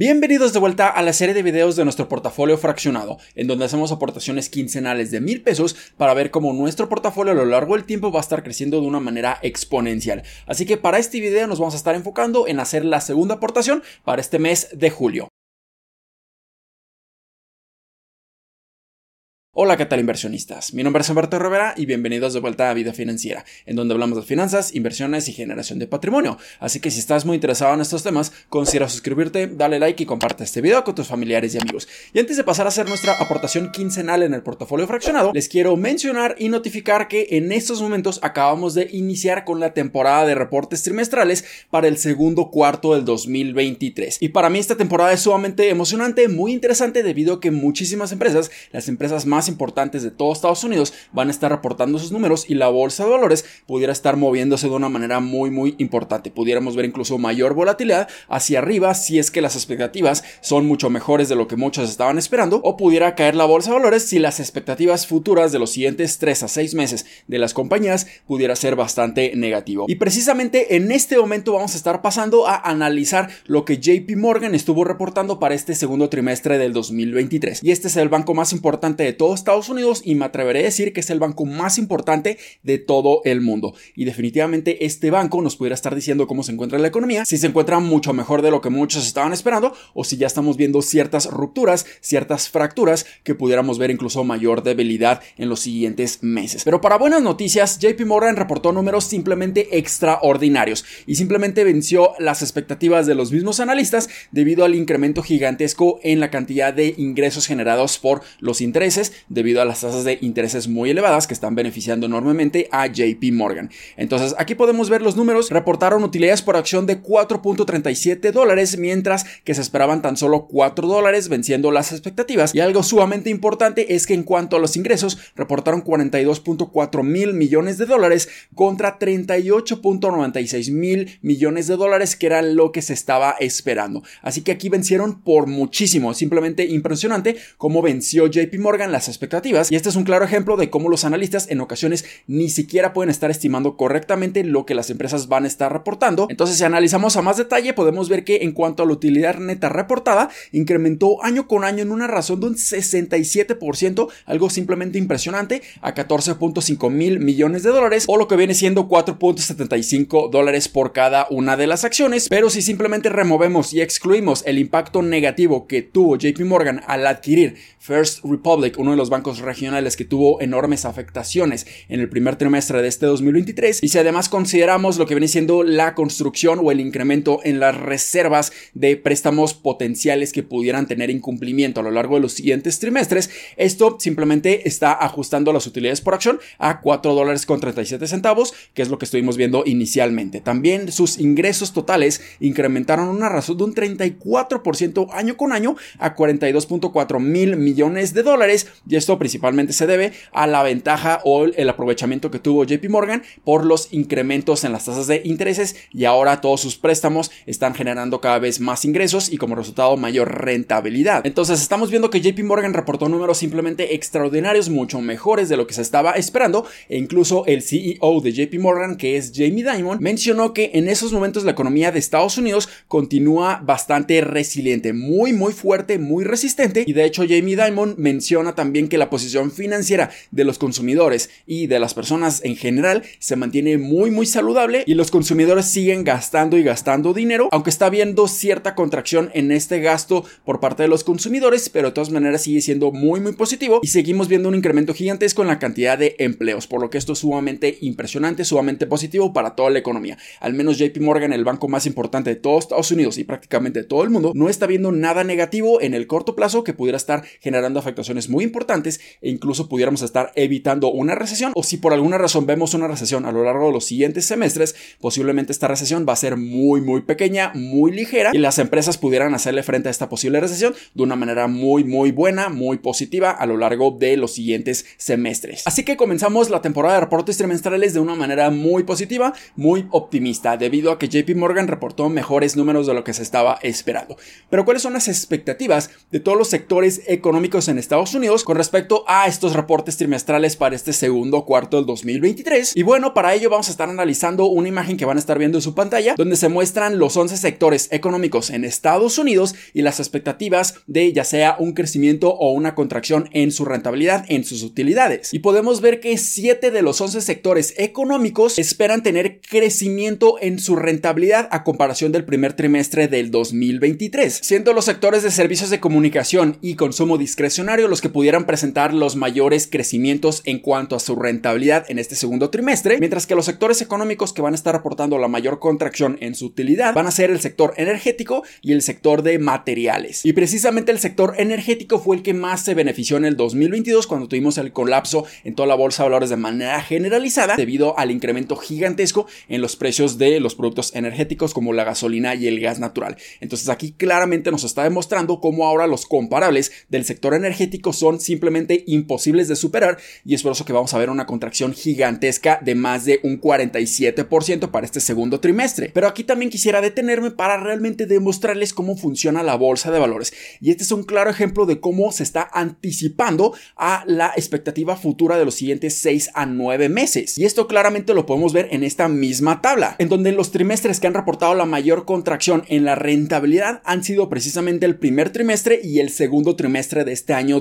Bienvenidos de vuelta a la serie de videos de nuestro portafolio fraccionado, en donde hacemos aportaciones quincenales de mil pesos para ver cómo nuestro portafolio a lo largo del tiempo va a estar creciendo de una manera exponencial. Así que para este video nos vamos a estar enfocando en hacer la segunda aportación para este mes de julio. Hola, ¿qué tal inversionistas? Mi nombre es Humberto Rivera y bienvenidos de vuelta a Vida Financiera, en donde hablamos de finanzas, inversiones y generación de patrimonio. Así que si estás muy interesado en estos temas, considera suscribirte, dale like y comparte este video con tus familiares y amigos. Y antes de pasar a hacer nuestra aportación quincenal en el portafolio fraccionado, les quiero mencionar y notificar que en estos momentos acabamos de iniciar con la temporada de reportes trimestrales para el segundo cuarto del 2023. Y para mí esta temporada es sumamente emocionante, muy interesante debido a que muchísimas empresas, las empresas más importantes de todo Estados Unidos van a estar reportando sus números y la bolsa de valores pudiera estar moviéndose de una manera muy muy importante. Pudiéramos ver incluso mayor volatilidad hacia arriba si es que las expectativas son mucho mejores de lo que muchos estaban esperando o pudiera caer la bolsa de valores si las expectativas futuras de los siguientes 3 a 6 meses de las compañías pudiera ser bastante negativo. Y precisamente en este momento vamos a estar pasando a analizar lo que JP Morgan estuvo reportando para este segundo trimestre del 2023. Y este es el banco más importante de todo Estados Unidos y me atreveré a decir que es el banco más importante de todo el mundo. Y definitivamente este banco nos pudiera estar diciendo cómo se encuentra la economía, si se encuentra mucho mejor de lo que muchos estaban esperando o si ya estamos viendo ciertas rupturas, ciertas fracturas que pudiéramos ver incluso mayor debilidad en los siguientes meses. Pero para buenas noticias, JP Morgan reportó números simplemente extraordinarios y simplemente venció las expectativas de los mismos analistas debido al incremento gigantesco en la cantidad de ingresos generados por los intereses debido a las tasas de intereses muy elevadas que están beneficiando enormemente a JP Morgan. Entonces aquí podemos ver los números, reportaron utilidades por acción de 4.37 dólares mientras que se esperaban tan solo 4 dólares venciendo las expectativas y algo sumamente importante es que en cuanto a los ingresos reportaron 42.4 mil millones de dólares contra 38.96 mil millones de dólares que era lo que se estaba esperando. Así que aquí vencieron por muchísimo, simplemente impresionante cómo venció JP Morgan las expectativas y este es un claro ejemplo de cómo los analistas en ocasiones ni siquiera pueden estar estimando correctamente lo que las empresas van a estar reportando. Entonces si analizamos a más detalle podemos ver que en cuanto a la utilidad neta reportada incrementó año con año en una razón de un 67%, algo simplemente impresionante, a 14.5 mil millones de dólares o lo que viene siendo 4.75 dólares por cada una de las acciones. Pero si simplemente removemos y excluimos el impacto negativo que tuvo JP Morgan al adquirir First Republic, uno de los bancos regionales que tuvo enormes afectaciones en el primer trimestre de este 2023. Y si además consideramos lo que viene siendo la construcción o el incremento en las reservas de préstamos potenciales que pudieran tener incumplimiento a lo largo de los siguientes trimestres, esto simplemente está ajustando las utilidades por acción a 4 dólares con 37 centavos, que es lo que estuvimos viendo inicialmente. También sus ingresos totales incrementaron una razón de un 34% año con año a 42.4 mil millones de dólares esto principalmente se debe a la ventaja o el aprovechamiento que tuvo JP Morgan por los incrementos en las tasas de intereses y ahora todos sus préstamos están generando cada vez más ingresos y como resultado mayor rentabilidad. Entonces estamos viendo que JP Morgan reportó números simplemente extraordinarios, mucho mejores de lo que se estaba esperando e incluso el CEO de JP Morgan, que es Jamie Dimon, mencionó que en esos momentos la economía de Estados Unidos continúa bastante resiliente, muy muy fuerte, muy resistente y de hecho Jamie Dimon menciona también que la posición financiera de los consumidores y de las personas en general se mantiene muy muy saludable y los consumidores siguen gastando y gastando dinero, aunque está habiendo cierta contracción en este gasto por parte de los consumidores, pero de todas maneras sigue siendo muy muy positivo y seguimos viendo un incremento gigantesco en la cantidad de empleos, por lo que esto es sumamente impresionante, sumamente positivo para toda la economía. Al menos JP Morgan, el banco más importante de todos Estados Unidos y prácticamente de todo el mundo, no está viendo nada negativo en el corto plazo que pudiera estar generando afectaciones muy importantes e incluso pudiéramos estar evitando una recesión o si por alguna razón vemos una recesión a lo largo de los siguientes semestres, posiblemente esta recesión va a ser muy muy pequeña, muy ligera y las empresas pudieran hacerle frente a esta posible recesión de una manera muy muy buena, muy positiva a lo largo de los siguientes semestres. Así que comenzamos la temporada de reportes trimestrales de una manera muy positiva, muy optimista, debido a que JP Morgan reportó mejores números de lo que se estaba esperando. Pero ¿cuáles son las expectativas de todos los sectores económicos en Estados Unidos respecto a estos reportes trimestrales para este segundo cuarto del 2023. Y bueno, para ello vamos a estar analizando una imagen que van a estar viendo en su pantalla, donde se muestran los 11 sectores económicos en Estados Unidos y las expectativas de ya sea un crecimiento o una contracción en su rentabilidad, en sus utilidades. Y podemos ver que 7 de los 11 sectores económicos esperan tener crecimiento en su rentabilidad a comparación del primer trimestre del 2023, siendo los sectores de servicios de comunicación y consumo discrecionario los que pudieran presentar los mayores crecimientos en cuanto a su rentabilidad en este segundo trimestre, mientras que los sectores económicos que van a estar reportando la mayor contracción en su utilidad van a ser el sector energético y el sector de materiales. Y precisamente el sector energético fue el que más se benefició en el 2022 cuando tuvimos el colapso en toda la bolsa de valores de manera generalizada debido al incremento gigantesco en los precios de los productos energéticos como la gasolina y el gas natural. Entonces aquí claramente nos está demostrando cómo ahora los comparables del sector energético son simplemente imposibles de superar y es por eso que vamos a ver una contracción gigantesca de más de un 47% para este segundo trimestre. Pero aquí también quisiera detenerme para realmente demostrarles cómo funciona la bolsa de valores. Y este es un claro ejemplo de cómo se está anticipando a la expectativa futura de los siguientes 6 a 9 meses. Y esto claramente lo podemos ver en esta misma tabla, en donde los trimestres que han reportado la mayor contracción en la rentabilidad han sido precisamente el primer trimestre y el segundo trimestre de este año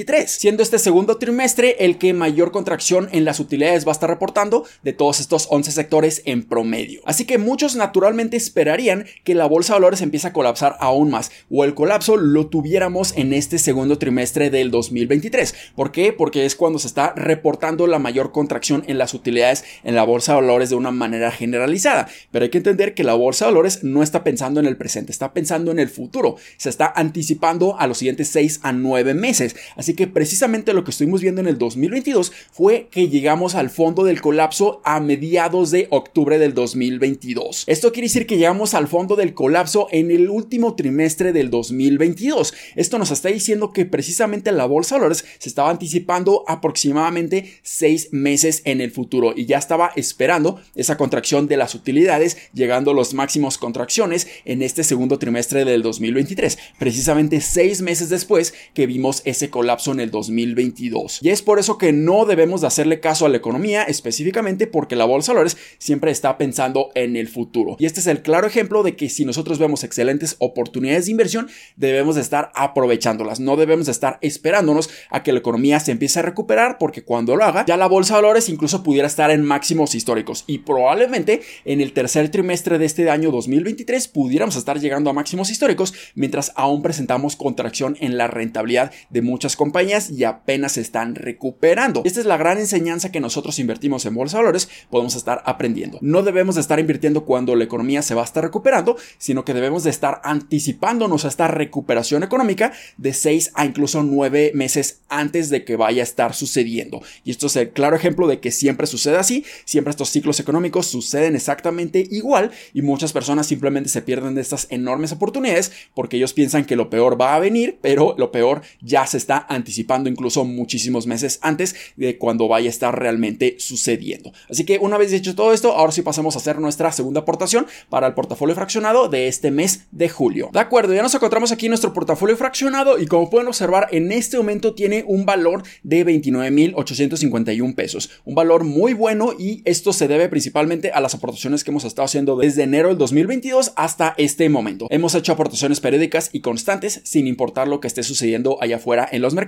2023, siendo este segundo trimestre el que mayor contracción en las utilidades va a estar reportando de todos estos 11 sectores en promedio. Así que muchos naturalmente esperarían que la bolsa de valores empiece a colapsar aún más o el colapso lo tuviéramos en este segundo trimestre del 2023. ¿Por qué? Porque es cuando se está reportando la mayor contracción en las utilidades en la bolsa de valores de una manera generalizada. Pero hay que entender que la bolsa de valores no está pensando en el presente, está pensando en el futuro. Se está anticipando a los siguientes 6 a 9 meses. Que precisamente lo que estuvimos viendo en el 2022 fue que llegamos al fondo del colapso a mediados de octubre del 2022. Esto quiere decir que llegamos al fondo del colapso en el último trimestre del 2022. Esto nos está diciendo que precisamente la bolsa de valores se estaba anticipando aproximadamente 6 meses en el futuro y ya estaba esperando esa contracción de las utilidades llegando a los máximos contracciones en este segundo trimestre del 2023, precisamente 6 meses después que vimos ese colapso en el 2022. Y es por eso que no debemos de hacerle caso a la economía específicamente porque la bolsa de valores siempre está pensando en el futuro. Y este es el claro ejemplo de que si nosotros vemos excelentes oportunidades de inversión, debemos de estar aprovechándolas, no debemos de estar esperándonos a que la economía se empiece a recuperar porque cuando lo haga, ya la bolsa de valores incluso pudiera estar en máximos históricos y probablemente en el tercer trimestre de este año 2023 pudiéramos estar llegando a máximos históricos mientras aún presentamos contracción en la rentabilidad de muchas compañías y apenas se están recuperando. Esta es la gran enseñanza que nosotros invertimos en bolsa de valores podemos estar aprendiendo. No debemos de estar invirtiendo cuando la economía se va a estar recuperando, sino que debemos de estar anticipándonos a esta recuperación económica de 6 a incluso 9 meses antes de que vaya a estar sucediendo. Y esto es el claro ejemplo de que siempre sucede así, siempre estos ciclos económicos suceden exactamente igual y muchas personas simplemente se pierden de estas enormes oportunidades porque ellos piensan que lo peor va a venir, pero lo peor ya se está anticipando incluso muchísimos meses antes de cuando vaya a estar realmente sucediendo. Así que una vez dicho todo esto, ahora sí pasamos a hacer nuestra segunda aportación para el portafolio fraccionado de este mes de julio. De acuerdo, ya nos encontramos aquí en nuestro portafolio fraccionado y como pueden observar en este momento tiene un valor de 29.851 pesos, un valor muy bueno y esto se debe principalmente a las aportaciones que hemos estado haciendo desde enero del 2022 hasta este momento. Hemos hecho aportaciones periódicas y constantes sin importar lo que esté sucediendo allá afuera en los mercados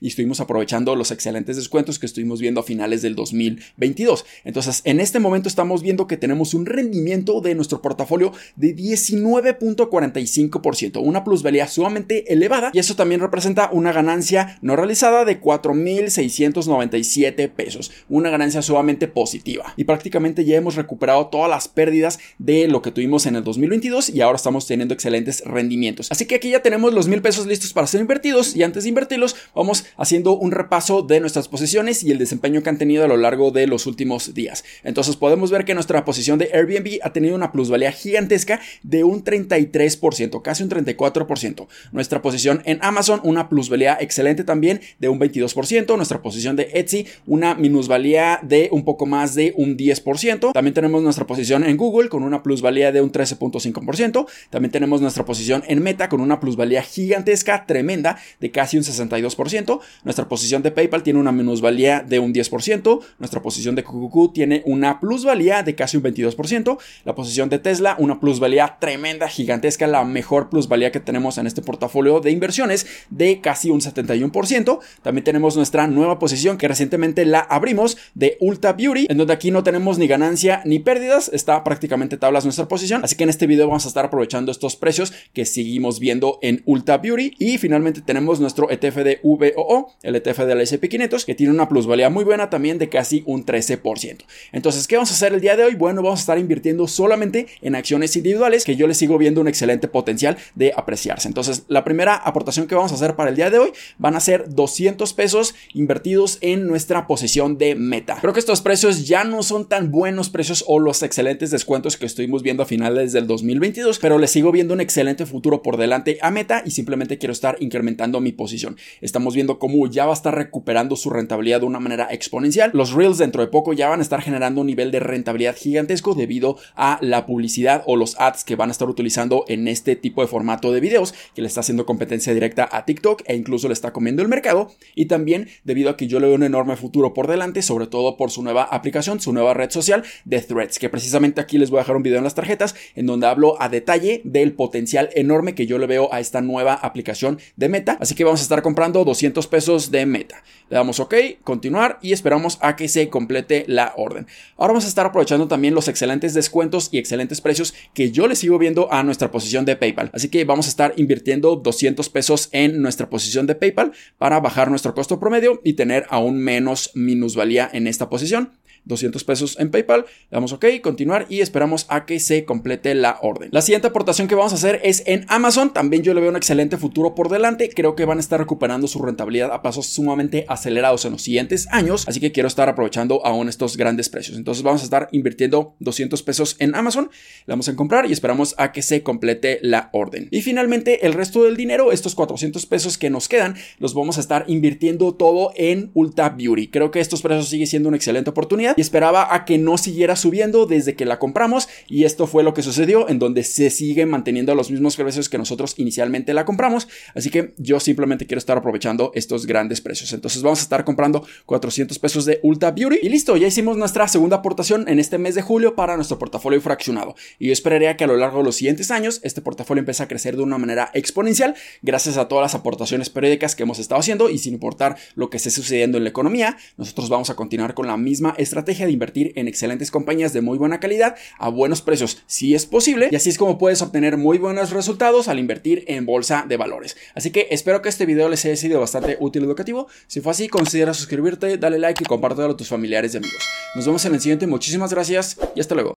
y estuvimos aprovechando los excelentes descuentos que estuvimos viendo a finales del 2022. Entonces, en este momento estamos viendo que tenemos un rendimiento de nuestro portafolio de 19.45%, una plusvalía sumamente elevada y eso también representa una ganancia no realizada de 4.697 pesos, una ganancia sumamente positiva. Y prácticamente ya hemos recuperado todas las pérdidas de lo que tuvimos en el 2022 y ahora estamos teniendo excelentes rendimientos. Así que aquí ya tenemos los mil pesos listos para ser invertidos y antes de invertirlos vamos haciendo un repaso de nuestras posiciones y el desempeño que han tenido a lo largo de los últimos días. Entonces podemos ver que nuestra posición de Airbnb ha tenido una plusvalía gigantesca de un 33%, casi un 34%. Nuestra posición en Amazon, una plusvalía excelente también de un 22%. Nuestra posición de Etsy, una minusvalía de un poco más de un 10%. También tenemos nuestra posición en Google con una plusvalía de un 13.5%. También tenemos nuestra posición en Meta con una plusvalía gigantesca, tremenda, de casi un 62%. 32%, nuestra posición de PayPal tiene una minusvalía de un 10%, nuestra posición de QQQ tiene una plusvalía de casi un 22%, la posición de Tesla una plusvalía tremenda, gigantesca, la mejor plusvalía que tenemos en este portafolio de inversiones de casi un 71%. También tenemos nuestra nueva posición que recientemente la abrimos de Ulta Beauty, en donde aquí no tenemos ni ganancia ni pérdidas, está prácticamente tablas nuestra posición, así que en este video vamos a estar aprovechando estos precios que seguimos viendo en Ulta Beauty y finalmente tenemos nuestro ETF de VOO, el ETF de la S&P 500 que tiene una plusvalía muy buena también de casi un 13%. Entonces, ¿qué vamos a hacer el día de hoy? Bueno, vamos a estar invirtiendo solamente en acciones individuales que yo les sigo viendo un excelente potencial de apreciarse. Entonces, la primera aportación que vamos a hacer para el día de hoy van a ser 200 pesos invertidos en nuestra posición de meta. Creo que estos precios ya no son tan buenos precios o los excelentes descuentos que estuvimos viendo a finales del 2022, pero les sigo viendo un excelente futuro por delante a meta y simplemente quiero estar incrementando mi posición. Estamos viendo cómo ya va a estar recuperando su rentabilidad de una manera exponencial. Los reels dentro de poco ya van a estar generando un nivel de rentabilidad gigantesco debido a la publicidad o los ads que van a estar utilizando en este tipo de formato de videos que le está haciendo competencia directa a TikTok e incluso le está comiendo el mercado y también debido a que yo le veo un enorme futuro por delante, sobre todo por su nueva aplicación, su nueva red social de Threads, que precisamente aquí les voy a dejar un video en las tarjetas en donde hablo a detalle del potencial enorme que yo le veo a esta nueva aplicación de Meta, así que vamos a estar comprando 200 pesos de Meta. Le damos OK, continuar y esperamos a que se complete la orden. Ahora vamos a estar aprovechando también los excelentes descuentos y excelentes precios que yo le sigo viendo a nuestra posición de PayPal. Así que vamos a estar invirtiendo 200 pesos en nuestra posición de PayPal para bajar nuestro costo promedio y tener aún menos minusvalía en esta posición. 200 pesos en PayPal. Le damos OK, continuar y esperamos a que se complete la orden. La siguiente aportación que vamos a hacer es en Amazon. También yo le veo un excelente futuro por delante. Creo que van a estar recuperando su rentabilidad a pasos sumamente acelerados en los siguientes años. Así que quiero estar aprovechando aún estos grandes precios. Entonces vamos a estar invirtiendo 200 pesos en Amazon. Le vamos a comprar y esperamos a que se complete la orden. Y finalmente el resto del dinero, estos 400 pesos que nos quedan, los vamos a estar invirtiendo todo en Ulta Beauty. Creo que estos precios sigue siendo una excelente oportunidad y esperaba a que no siguiera subiendo desde que la compramos y esto fue lo que sucedió en donde se sigue manteniendo los mismos precios que nosotros inicialmente la compramos. Así que yo simplemente quiero estar aprovechando estos grandes precios. Entonces vamos a estar comprando 400 pesos de Ulta Beauty y listo ya hicimos nuestra segunda aportación en este mes de julio para nuestro portafolio fraccionado. Y yo esperaría que a lo largo de los siguientes años este portafolio empiece a crecer de una manera exponencial gracias a todas las aportaciones periódicas que hemos estado haciendo y sin importar lo que esté sucediendo en la economía nosotros vamos a continuar con la misma estrategia de invertir en excelentes compañías de muy buena calidad a buenos precios si es posible y así es como puedes obtener muy buenos resultados al invertir en bolsa de valores. Así que espero que este video les haya sido bastante útil y educativo. Si fue así, considera suscribirte, dale like y compártelo a tus familiares y amigos. Nos vemos en el siguiente, muchísimas gracias y hasta luego.